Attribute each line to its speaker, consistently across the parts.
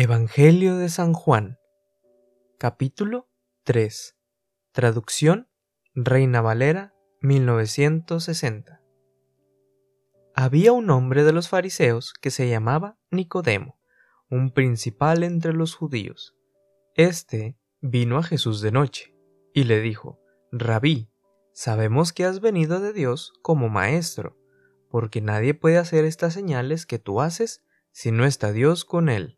Speaker 1: Evangelio de San Juan Capítulo 3 Traducción Reina Valera 1960 Había un hombre de los fariseos que se llamaba Nicodemo, un principal entre los judíos. Este vino a Jesús de noche y le dijo, Rabí, sabemos que has venido de Dios como maestro, porque nadie puede hacer estas señales que tú haces si no está Dios con él.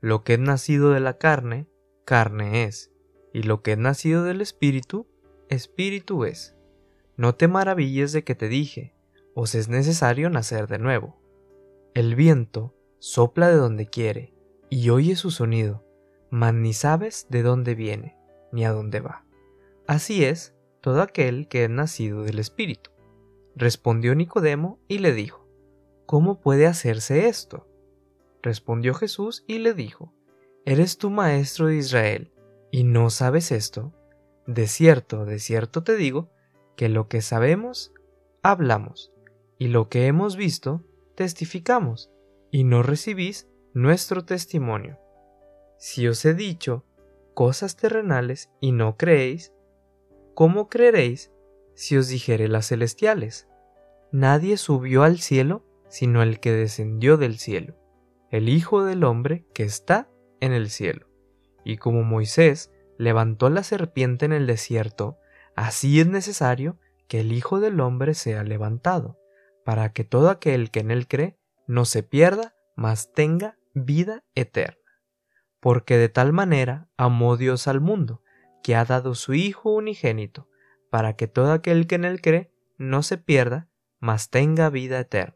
Speaker 1: Lo que es nacido de la carne, carne es, y lo que es nacido del Espíritu, Espíritu es. No te maravilles de que te dije, os es necesario nacer de nuevo. El viento sopla de donde quiere, y oye su sonido, mas ni sabes de dónde viene, ni a dónde va. Así es todo aquel que es nacido del Espíritu. Respondió Nicodemo y le dijo, ¿Cómo puede hacerse esto? Respondió Jesús y le dijo, ¿Eres tú maestro de Israel y no sabes esto? De cierto, de cierto te digo, que lo que sabemos, hablamos, y lo que hemos visto, testificamos, y no recibís nuestro testimonio. Si os he dicho cosas terrenales y no creéis, ¿cómo creeréis si os dijere las celestiales? Nadie subió al cielo sino el que descendió del cielo el Hijo del Hombre que está en el cielo. Y como Moisés levantó la serpiente en el desierto, así es necesario que el Hijo del Hombre sea levantado, para que todo aquel que en él cree no se pierda, mas tenga vida eterna. Porque de tal manera amó Dios al mundo, que ha dado su Hijo unigénito, para que todo aquel que en él cree no se pierda, mas tenga vida eterna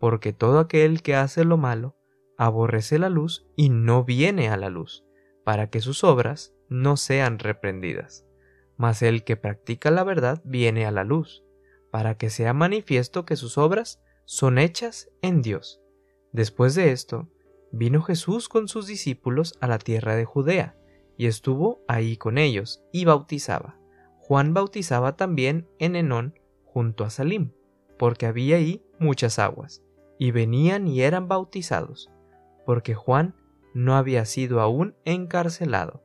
Speaker 1: porque todo aquel que hace lo malo aborrece la luz y no viene a la luz, para que sus obras no sean reprendidas. Mas el que practica la verdad viene a la luz, para que sea manifiesto que sus obras son hechas en Dios. Después de esto, vino Jesús con sus discípulos a la tierra de Judea, y estuvo ahí con ellos, y bautizaba. Juan bautizaba también en Enón, junto a Salim, porque había ahí muchas aguas y venían y eran bautizados, porque Juan no había sido aún encarcelado.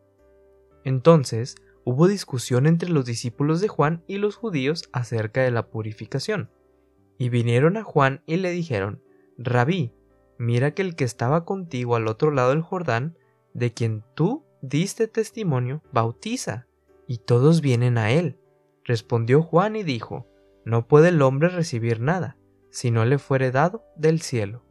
Speaker 1: Entonces hubo discusión entre los discípulos de Juan y los judíos acerca de la purificación. Y vinieron a Juan y le dijeron, Rabí, mira que el que estaba contigo al otro lado del Jordán, de quien tú diste testimonio, bautiza, y todos vienen a él. Respondió Juan y dijo, No puede el hombre recibir nada, si no le fuere dado del cielo.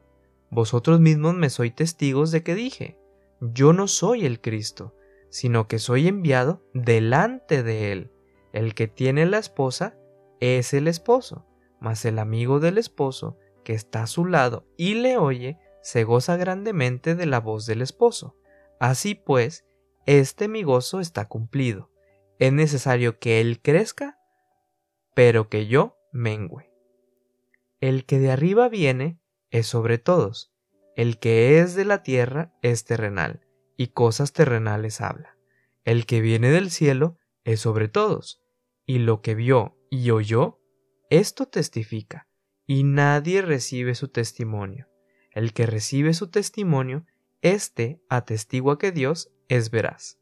Speaker 1: Vosotros mismos me sois testigos de que dije, yo no soy el Cristo, sino que soy enviado delante de él. El que tiene la esposa es el esposo, mas el amigo del esposo, que está a su lado y le oye, se goza grandemente de la voz del esposo. Así pues, este mi gozo está cumplido. Es necesario que él crezca, pero que yo mengüe. El que de arriba viene es sobre todos, el que es de la tierra es terrenal, y cosas terrenales habla. El que viene del cielo es sobre todos, y lo que vio y oyó, esto testifica, y nadie recibe su testimonio. El que recibe su testimonio, éste atestigua que Dios es veraz.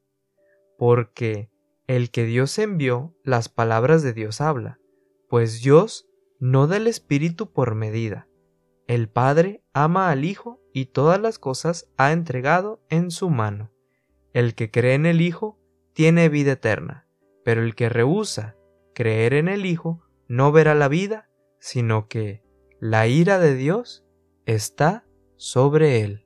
Speaker 1: Porque el que Dios envió, las palabras de Dios habla, pues Dios no del Espíritu por medida. El Padre ama al Hijo y todas las cosas ha entregado en su mano. El que cree en el Hijo tiene vida eterna, pero el que rehúsa creer en el Hijo no verá la vida, sino que la ira de Dios está sobre él.